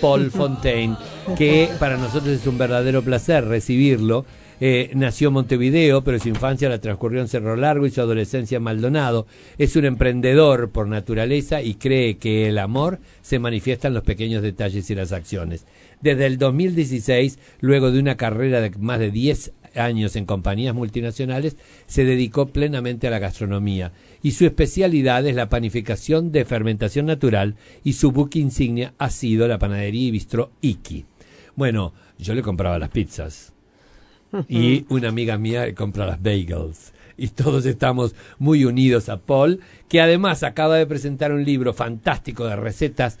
Paul Fontaine, que para nosotros es un verdadero placer recibirlo. Eh, nació en Montevideo, pero su infancia la transcurrió en Cerro Largo y su adolescencia en Maldonado. Es un emprendedor por naturaleza y cree que el amor se manifiesta en los pequeños detalles y las acciones. Desde el 2016, luego de una carrera de más de 10 años en compañías multinacionales, se dedicó plenamente a la gastronomía. Y su especialidad es la panificación de fermentación natural y su buque insignia ha sido la panadería y bistró Iki. Bueno, yo le compraba las pizzas. Y una amiga mía compra las bagels. Y todos estamos muy unidos a Paul, que además acaba de presentar un libro fantástico de recetas,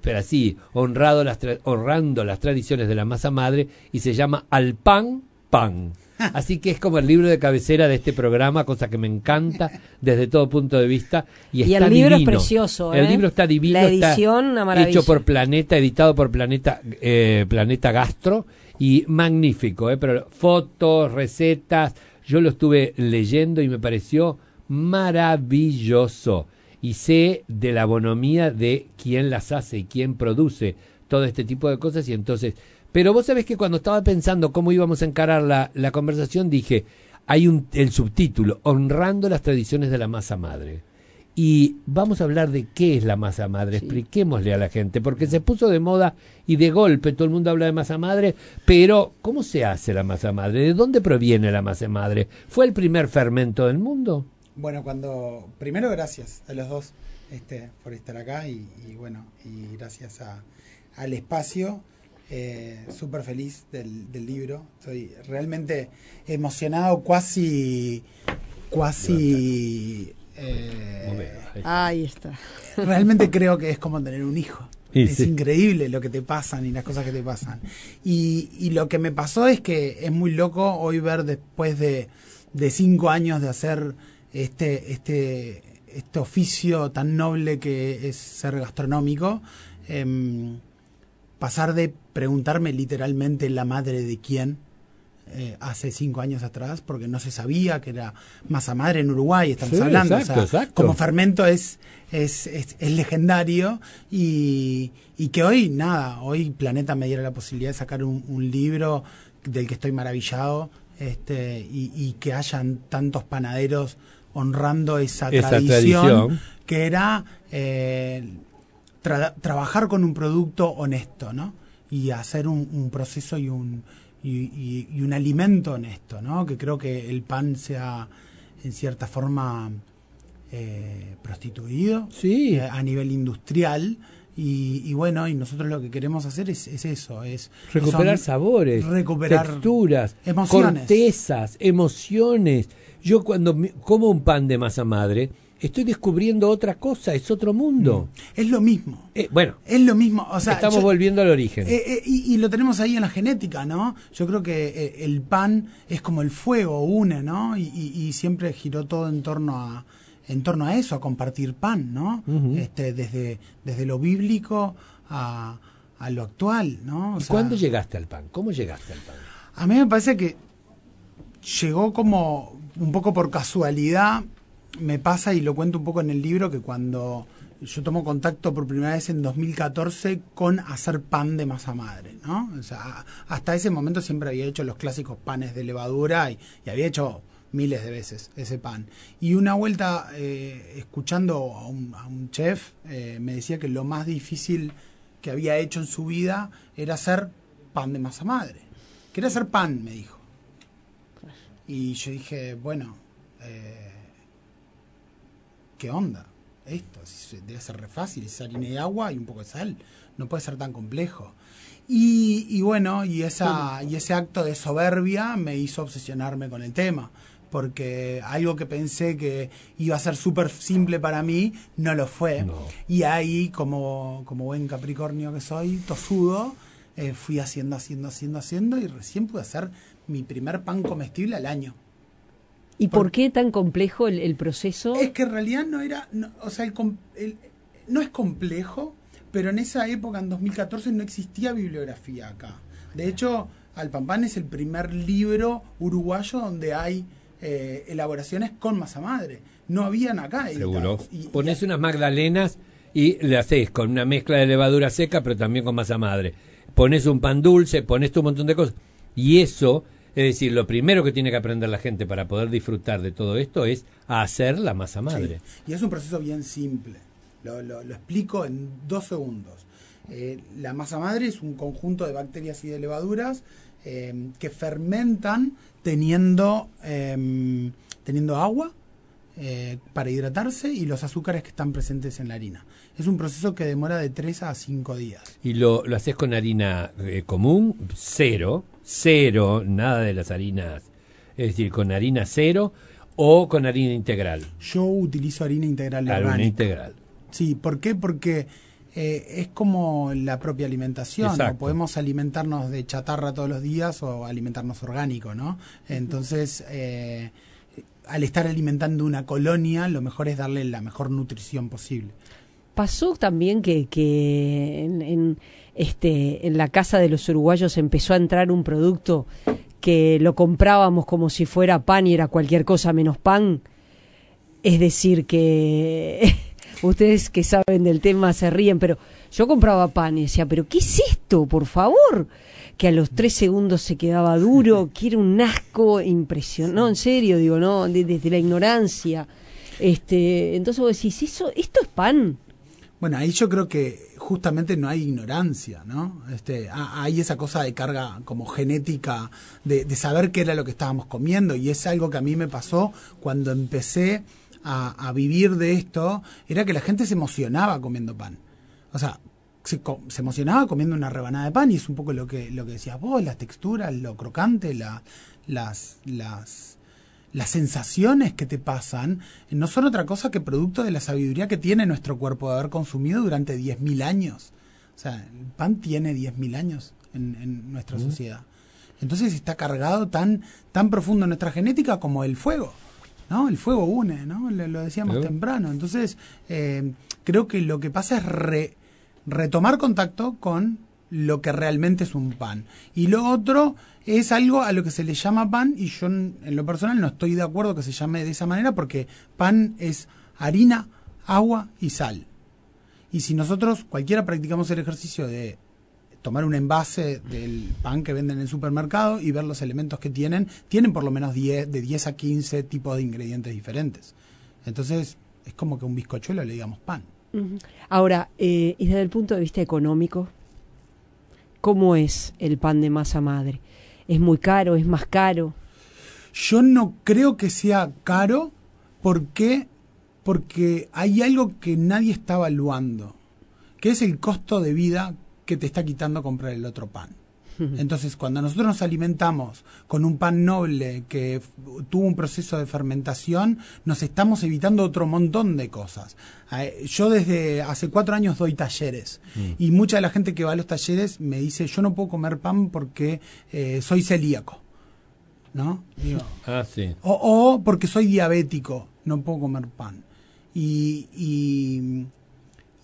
pero así, honrado las honrando las tradiciones de la masa madre, y se llama Al pan, pan. Así que es como el libro de cabecera de este programa, cosa que me encanta desde todo punto de vista. Y, y el libro es precioso. El ¿eh? libro está divino. La edición, está hecho por Planeta, editado por Planeta, eh, Planeta Gastro y magnífico, ¿eh? pero fotos, recetas, yo lo estuve leyendo y me pareció maravilloso. Y sé de la bonomía de quién las hace y quién produce todo este tipo de cosas y entonces... Pero vos sabés que cuando estaba pensando cómo íbamos a encarar la, la conversación dije, hay un, el subtítulo, honrando las tradiciones de la masa madre. Y vamos a hablar de qué es la masa madre, expliquémosle a la gente, porque se puso de moda y de golpe todo el mundo habla de masa madre, pero ¿cómo se hace la masa madre? ¿De dónde proviene la masa madre? ¿Fue el primer fermento del mundo? Bueno, cuando primero gracias a los dos este, por estar acá y, bueno, y gracias a, al espacio. Eh, Súper feliz del, del libro. Estoy realmente emocionado, cuasi, cuasi eh, ahí está. Realmente creo que es como tener un hijo. es increíble lo que te pasan y las cosas que te pasan. Y, lo que me pasó es que es muy loco hoy ver después de, cinco años de hacer este, este, este oficio tan noble que es ser gastronómico, em, pasar de preguntarme literalmente la madre de quién eh, hace cinco años atrás, porque no se sabía que era masa madre en Uruguay, estamos hablando. Como fermento es, es, es, legendario y, y, que hoy, nada, hoy Planeta me diera la posibilidad de sacar un, libro del que estoy maravillado este, y, que hayan tantos panaderos honrando esa, tradición, que era eh, trabajar con un producto honesto, ¿no? Y hacer un proceso y un y, un alimento en esto, ¿no? Que creo que el pan sea en cierta forma eh, prostituido sí. Eh, a nivel industrial. Y, bueno, y nosotros lo que queremos hacer es, eso, es recuperar sabores, recuperar texturas, emociones. cortezas, emociones. Yo cuando como un pan de masa madre, estoy descubriendo otra cosa, es otro mundo. Mm. Es lo mismo. Eh, bueno, es lo mismo. O sea, estamos volviendo al origen. Eh, eh, y, lo tenemos ahí en la genética, ¿no? Yo creo que el pan es como el fuego, une, ¿no? Y, siempre giró todo en torno a en torno a eso, a compartir pan, ¿no? este, desde, desde lo bíblico a, a lo actual, ¿no? ¿Y cuándo llegaste al pan? ¿Cómo llegaste al pan? A mí me parece que llegó como un poco por casualidad me pasa y lo cuento un poco en el libro que cuando yo tomo contacto por primera vez en 2014 con hacer pan de masa madre, ¿no? O sea, hasta ese momento siempre había hecho los clásicos panes de levadura y, había hecho miles de veces ese pan. Y una vuelta, eh, escuchando a un, chef, eh, me decía que lo más difícil que había hecho en su vida era hacer pan de masa madre. Quería hacer pan, me dijo. Y yo dije, bueno, eh, ¿qué onda? Esto debe ser re fácil, es harina y agua y un poco de sal, no puede ser tan complejo. Y, bueno, y, esa, y ese acto de soberbia me hizo obsesionarme con el tema, porque algo que pensé que iba a ser súper simple para mí, no lo fue. Y ahí, como, como buen Capricornio que soy, tosudo, eh, fui haciendo, haciendo, haciendo, haciendo, y recién pude hacer mi primer pan comestible al año. ¿Y por, qué tan complejo el, proceso? Es que en realidad no era, o sea, el, no es complejo, pero en esa época, en 2014, no existía bibliografía acá. De hecho, Alpampan es el primer libro uruguayo donde hay eh, elaboraciones con masa madre. No habían acá. Seguro. Y, Pones unas magdalenas y le haces con una mezcla de levadura seca, pero también con masa madre. Pones un pan dulce, pones un montón de cosas. Y eso, es decir, lo primero que tiene que aprender la gente para poder disfrutar de todo esto es a hacer la masa madre. Y es un proceso bien simple. Lo, lo, explico en dos segundos. Eh, la masa madre es un conjunto de bacterias y de levaduras eh, que fermentan teniendo, em, teniendo agua eh, para hidratarse y los azúcares que están presentes en la harina. Es un proceso que demora de 3 a 5 días. ¿Y lo, lo haces con harina común? Cero, cero, nada de las harinas. Es decir, con harina cero o con harina integral. Yo utilizo harina integral. Harina integral. Sí, ¿por qué? Porque eh, es como la propia alimentación. ¿no? Podemos alimentarnos de chatarra todos los días o alimentarnos orgánico, ¿no? Entonces, eh, al estar alimentando una colonia, lo mejor es darle la mejor nutrición posible. Pasó también que, que en, este, en la casa de los uruguayos empezó a entrar un producto que lo comprábamos como si fuera pan y era cualquier cosa menos pan. Es decir, que ustedes que saben del tema se ríen, pero yo compraba pan y decía, pero ¿qué es esto, por favor? que a los tres segundos se quedaba duro, que era un asco impresionante. No, en serio, digo, no, desde, la ignorancia. Este, entonces vos decís, ¿eso, ¿esto es pan? Bueno, ahí yo creo que justamente no hay ignorancia, ¿no? Este, hay esa cosa de carga como genética de, de, saber qué era lo que estábamos comiendo y es algo que a mí me pasó cuando empecé a, vivir de esto, era que la gente se emocionaba comiendo pan. O sea, se, emocionaba comiendo una rebanada de pan y es un poco lo que, lo que decías vos, las texturas, lo crocante, la, las, las, las sensaciones que te pasan, no son otra cosa que producto de la sabiduría que tiene nuestro cuerpo de haber consumido durante 10.000 años. O sea, el pan tiene 10.000 años en, nuestra sociedad. Entonces está cargado tan, tan profundo en nuestra genética como el fuego. ¿no? El fuego une, ¿no? Lo, decíamos temprano. Entonces, eh, creo que lo que pasa es re, retomar contacto con lo que realmente es un pan. Y lo otro es algo a lo que se le llama pan y yo en lo personal no estoy de acuerdo que se llame de esa manera porque pan es harina, agua y sal. Y si nosotros cualquiera practicamos el ejercicio de tomar un envase del pan que venden en el supermercado y ver los elementos que tienen, tienen por lo menos 10, de 10 a 15 tipos de ingredientes diferentes. Entonces es como que un bizcochuelo le digamos pan. Ahora, eh, y desde el punto de vista económico, ¿cómo es el pan de masa madre? ¿Es muy caro? ¿Es más caro? Yo no creo que sea caro porque porque hay algo que nadie está evaluando, que es el costo de vida que te está quitando comprar el otro pan. Entonces, cuando nosotros nos alimentamos con un pan noble que tuvo un proceso de fermentación, nos estamos evitando otro montón de cosas. Yo desde hace cuatro años doy talleres mm. y mucha de la gente que va a los talleres me dice, yo no puedo comer pan porque eh, soy celíaco. ¿No? ah, sí. o, porque soy diabético, no puedo comer pan. y y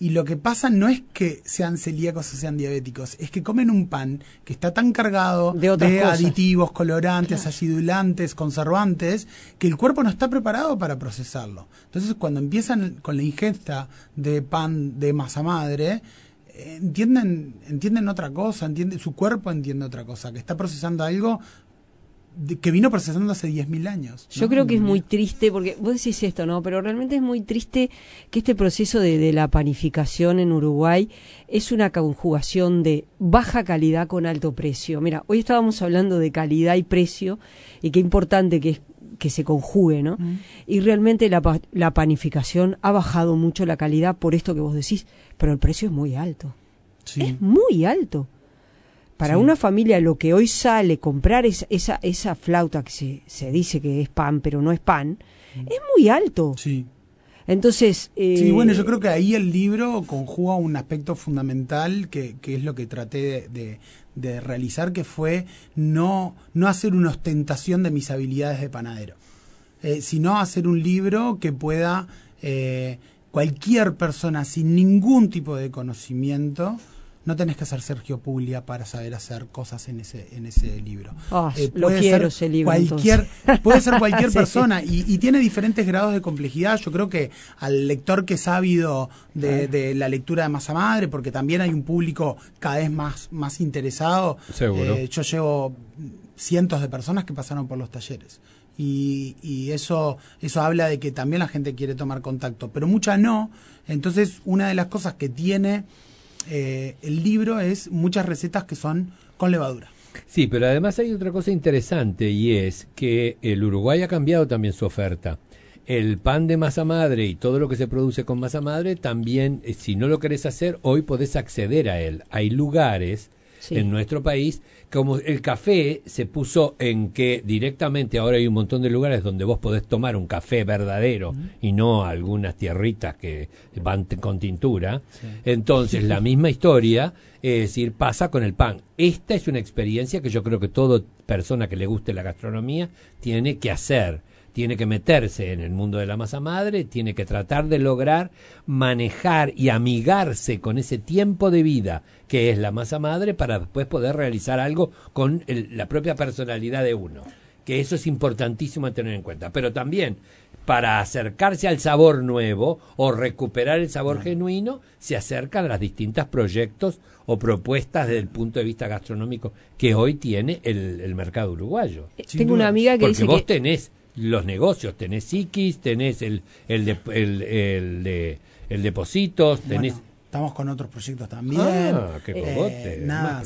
lo que pasa no es que sean celíacos o sean diabéticos, es que comen un pan que está tan cargado de, aditivos, colorantes, acidulantes, conservantes, que el cuerpo no está preparado para procesarlo. Entonces, cuando empiezan con la ingesta de pan de masa madre, entienden entienden otra cosa, entiende, su cuerpo entiende otra cosa, que está procesando algo que vino procesando hace 10.000 años. Yo creo que es muy triste, porque vos decís esto, ¿no? Pero realmente es muy triste que este proceso de, la panificación en Uruguay es una conjugación de baja calidad con alto precio. Mira, hoy estábamos hablando de calidad y precio y qué importante que es que se conjugue, ¿no? Y realmente la, la panificación ha bajado mucho la calidad por esto que vos decís, pero el precio es muy alto. Es muy alto. Para una familia lo que hoy sale comprar es, esa, esa flauta que se, se dice que es pan, pero no es pan, mm. es muy alto. Sí. Entonces... sí, bueno, yo eh, creo que ahí el libro conjuga un aspecto fundamental que, que es lo que traté de, de, realizar, que fue no, no hacer una ostentación de mis habilidades de panadero, eh, sino hacer un libro que pueda eh, cualquier persona sin ningún tipo de conocimiento no tenés que ser Sergio Puglia para saber hacer cosas en ese en ese libro. Ah, eh, lo quiero ese libro. Cualquier, puede ser cualquier persona y, tiene diferentes grados de complejidad. Yo creo que al lector que es ávido de, la lectura de Masa Madre, porque también hay un público cada vez más, más interesado. Seguro. Eh, yo llevo cientos de personas que pasaron por los talleres. Y, y, eso, eso habla de que también la gente quiere tomar contacto, pero mucha no. Entonces, una de las cosas que tiene eh, el libro es muchas recetas que son con levadura. Sí, pero además hay otra cosa interesante y es que el Uruguay ha cambiado también su oferta. El pan de masa madre y todo lo que se produce con masa madre también, eh, si no lo querés hacer, hoy podés acceder a él. Hay lugares en nuestro país, como el café se puso en que directamente ahora hay un montón de lugares donde vos podés tomar un café verdadero y no algunas tierritas que van con tintura. Entonces, la misma historia, es decir, pasa con el pan. Esta es una experiencia que yo creo que toda persona que le guste la gastronomía tiene que hacer tiene que meterse en el mundo de la masa madre, tiene que tratar de lograr manejar y amigarse con ese tiempo de vida que es la masa madre para después poder realizar algo con la propia personalidad de uno. Que eso es importantísimo tener en cuenta. Pero también para acercarse al sabor nuevo o recuperar el sabor genuino, se acercan a los distintos proyectos o propuestas desde el punto de vista gastronómico que hoy tiene el, mercado uruguayo. Tengo una amiga que Porque dice vos tenés los negocios, tenés psiquis, tenés el, el, de, el, el de, el Depositos, tenés... estamos con otros proyectos también. Ah, qué cogote. Eh, nada,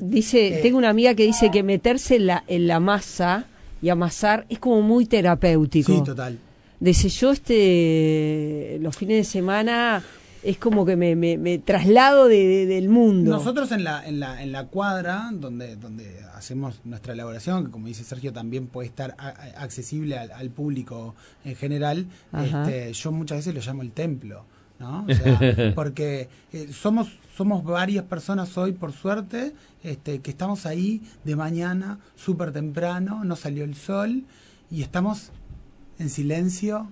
dice, eh, tengo una amiga que dice que meterse en la, en la masa y amasar es como muy terapéutico. Sí, total. Dice, yo este, los fines de semana es como que me, me, traslado de, del mundo. Nosotros en la, en la, en la cuadra, donde, donde hacemos nuestra elaboración, que como dice Sergio también puede estar accesible al, público en general, este, yo muchas veces lo llamo el templo. ¿no? porque eh, somos somos varias personas hoy, por suerte, este, que estamos ahí de mañana, súper temprano, no salió el sol, y estamos en silencio,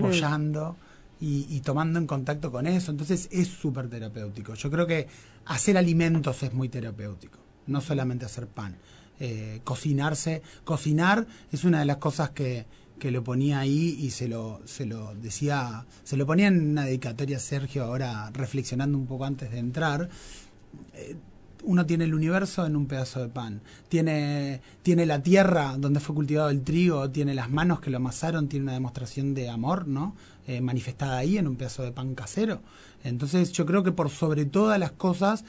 bollando, y, tomando en contacto con eso. Entonces es súper terapéutico. Yo creo que hacer alimentos es muy terapéutico, no solamente hacer pan. Eh, cocinarse, cocinar es una de las cosas que, que lo ponía ahí y se lo, se lo decía, se lo ponía en una dedicatoria Sergio ahora reflexionando un poco antes de entrar. Eh, uno tiene el universo en un pedazo de pan. Tiene, tiene la tierra donde fue cultivado el trigo, tiene las manos que lo amasaron, tiene una demostración de amor, ¿no? Eh, manifestada ahí en un pedazo de pan casero. Entonces yo creo que por sobre todas las cosas,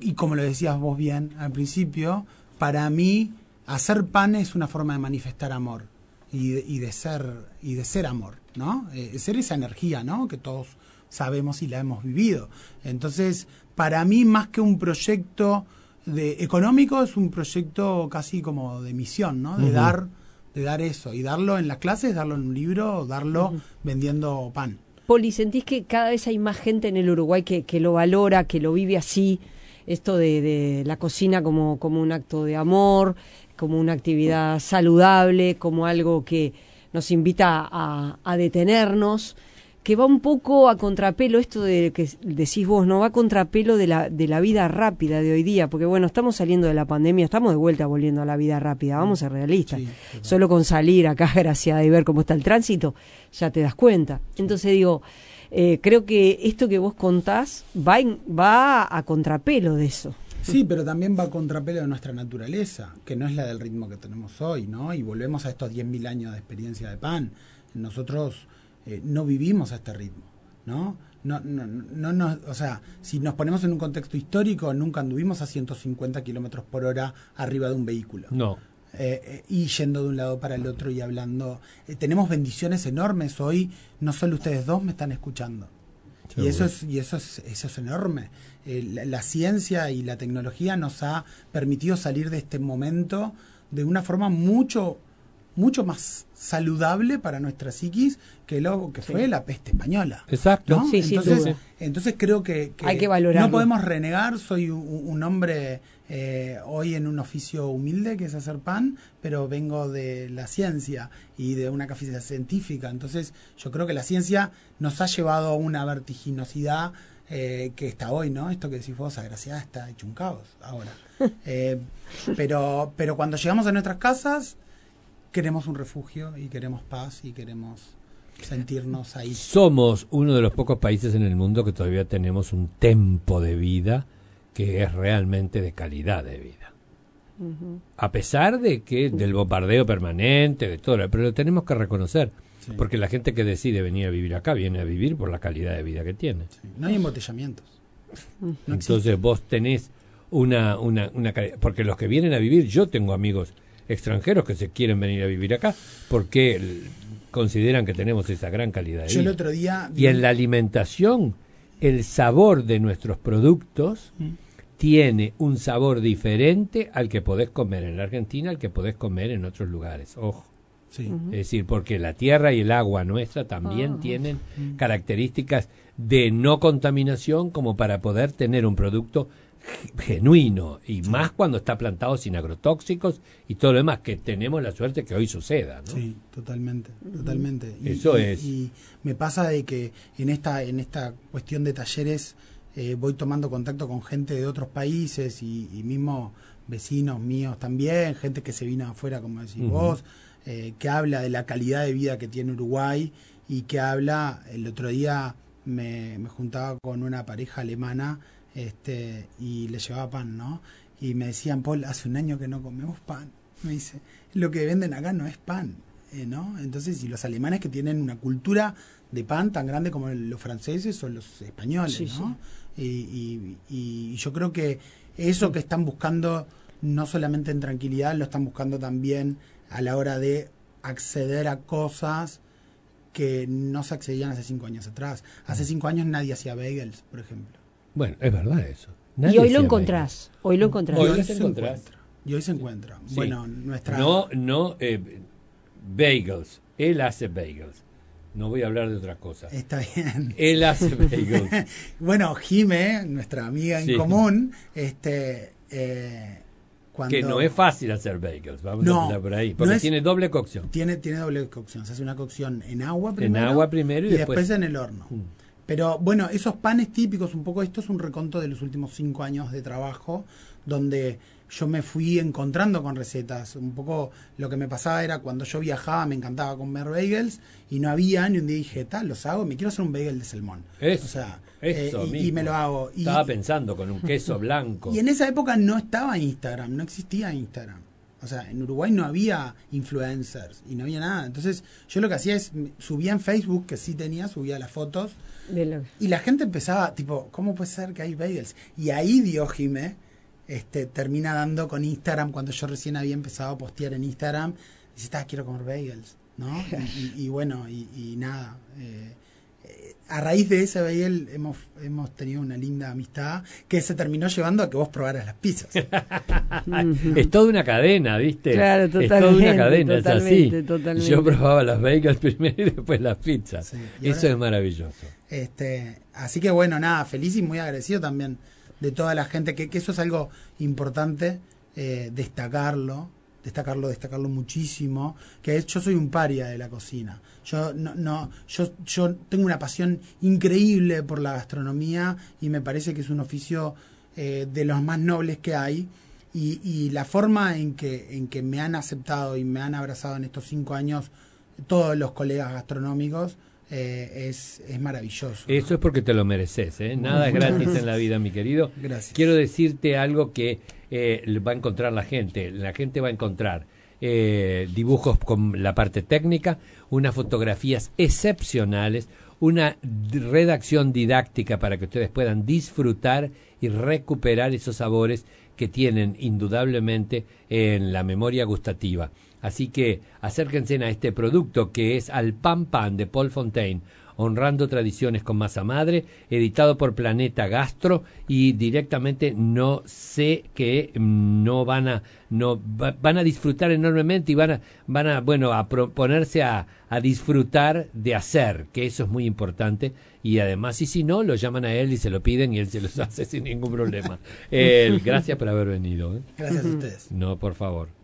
y como lo decías vos bien al principio, para mí hacer pan es una forma de manifestar amor y de, y de ser y de ser amor, ¿no? Eh, ser esa energía, ¿no? Que todos sabemos y la hemos vivido. Entonces, para mí más que un proyecto de económico es un proyecto casi como de misión, ¿no? De dar de dar eso y darlo en las clases, darlo en un libro, darlo vendiendo pan. Poli, ¿sentís que cada vez hay más gente en el Uruguay que, que lo valora, que lo vive así? Esto de, de la cocina como, como un acto de amor, como una actividad saludable, como algo que nos invita a, a detenernos que va un poco a contrapelo, esto de que decís vos, ¿no? Va a contrapelo de la, de la vida rápida de hoy día, porque bueno, estamos saliendo de la pandemia, estamos de vuelta volviendo a la vida rápida, vamos a ser realistas. Solo con salir acá, gracias y ver cómo está el tránsito, ya te das cuenta. Entonces digo, eh, creo que esto que vos contás va, va a contrapelo de eso. Sí, pero también va a contrapelo de nuestra naturaleza, que no es la del ritmo que tenemos hoy, ¿no? Y volvemos a estos 10.000 años de experiencia de pan. Nosotros eh, no vivimos a este ritmo, ¿no? No, no, no, no, o sea, si nos ponemos en un contexto histórico, nunca anduvimos a 150 kilómetros por hora arriba de un vehículo. No. Eh, eh, y yendo de un lado para el otro y hablando. tenemos bendiciones enormes hoy, no solo ustedes dos me están escuchando. Y eso es, y eso es, eso es enorme. la, ciencia y la tecnología nos ha permitido salir de este momento de una forma mucho mucho más saludable para nuestra psiquis que lo que fue la peste española. Exacto. entonces, entonces creo que, hay que valorarlo. No podemos renegar. Soy un, hombre eh, hoy en un oficio humilde que es hacer pan, pero vengo de la ciencia y de una cafetería científica. Entonces yo creo que la ciencia nos ha llevado a una vertiginosidad eh, que está hoy, ¿no? Esto que decís vos, agraciada, está hecho un caos ahora. Eh, pero, pero cuando llegamos a nuestras casas, queremos un refugio y queremos paz y queremos sentirnos ahí. Somos uno de los pocos países en el mundo que todavía tenemos un tempo de vida que es realmente de calidad de vida. A pesar de que del bombardeo permanente, de todo, pero lo tenemos que reconocer. Porque la gente que decide venir a vivir acá viene a vivir por la calidad de vida que tiene. No hay embotellamientos. Entonces vos tenés una, una, una... Porque los que vienen a vivir, yo tengo amigos extranjeros que se quieren venir a vivir acá porque consideran que tenemos esa gran calidad de yo. El otro día Y en la alimentación, el sabor de nuestros productos mm. tiene un sabor diferente al que podés comer en la Argentina, al que podés comer en otros lugares. Ojo. Es decir, porque la tierra y el agua nuestra también ah. tienen mm. características de no contaminación como para poder tener un producto genuino y más cuando está plantado sin agrotóxicos y todo lo demás que tenemos la suerte que hoy suceda ¿no? sí totalmente totalmente. Eso es. y me pasa de que en esta en esta cuestión de talleres eh, voy tomando contacto con gente de otros países y, mismo vecinos míos también gente que se vino afuera como decís vos eh, que habla de la calidad de vida que tiene Uruguay y que habla, el otro día me, juntaba con una pareja alemana este, y le llevaba pan, ¿no? Y me decían, Paul, hace un año que no comemos pan. Me dice, lo que venden acá no es pan, eh, ¿no? Entonces, y los alemanes que tienen una cultura de pan tan grande como los franceses o los españoles, ¿no? Y, y, yo creo que eso que están buscando, no solamente en tranquilidad, lo están buscando también a la hora de acceder a cosas que no se accedían hace cinco años atrás. Hace mm. cinco años nadie hacía bagels, por ejemplo. Bueno, es verdad eso. y hoy lo encontrás. Hoy lo encontrás. Hoy, se encuentra. Y hoy se encuentra. Bueno, nuestra... No, no, eh, bagels. Él hace bagels. No voy a hablar de otras cosas. Está bien. Él hace bagels. bueno, Jime, nuestra amiga en común, este... Eh, que no es fácil hacer bagels, vamos a empezar por ahí, porque tiene doble cocción. Tiene, tiene doble cocción, se hace una cocción en agua primero, en agua primero y, después... en el horno. Mm. Pero bueno, esos panes típicos, un poco esto es un reconto de los últimos cinco años de trabajo, donde yo me fui encontrando con recetas. Un poco lo que me pasaba era cuando yo viajaba me encantaba comer bagels y no había, y un día dije, tal, los hago, me quiero hacer un bagel de salmón. o sea, eh, y, me lo hago. Estaba pensando con un queso blanco. Y en esa época no estaba Instagram, no existía Instagram. O sea, en Uruguay no había influencers y no había nada. Entonces, yo lo que hacía es subía en Facebook, que sí tenía, subía las fotos. Y la gente empezaba, tipo, ¿cómo puede ser que hay bagels? Y ahí dio este, termina dando con Instagram cuando yo recién había empezado a postear en Instagram. Dice, ah, quiero comer bagels, ¿no? y, bueno, y, nada. Eh, a raíz de ese bagel hemos, hemos tenido una linda amistad que se terminó llevando a que vos probaras las pizzas. es toda una cadena, ¿viste? Claro, totalmente. Es toda una cadena, es así. Yo probaba las bagels primero y después las pizzas. Eso es maravilloso. Este, así que bueno, nada, feliz y muy agradecido también de toda la gente, que, que eso es algo importante eh, destacarlo, destacarlo, destacarlo muchísimo, que es, yo soy un paria de la cocina. Yo no, no, yo, yo tengo una pasión increíble por la gastronomía y me parece que es un oficio eh, de los más nobles que hay. Y, y, la forma en que, en que me han aceptado y me han abrazado en estos cinco años todos los colegas gastronómicos eh, es, es, maravilloso. Eso es porque te lo mereces, ¿eh? Nada es gratis en la vida, mi querido. Gracias. Quiero decirte algo que eh, va a encontrar la gente. La gente va a encontrar dibujos con la parte técnica, unas fotografías excepcionales, una redacción didáctica para que ustedes puedan disfrutar y recuperar esos sabores que tienen indudablemente en la memoria gustativa. Así que acérquense a este producto que es Al Pan Pan de Paul Fontaine, honrando tradiciones con masa madre, editado por Planeta Gastro y directamente no sé que no van a no van a disfrutar enormemente y van a van a bueno a ponerse a, a disfrutar de hacer, que eso es muy importante y además y si no lo llaman a él y se lo piden y él se los hace sin ningún problema. gracias por haber venido. ¿eh? Gracias a ustedes. No, por favor.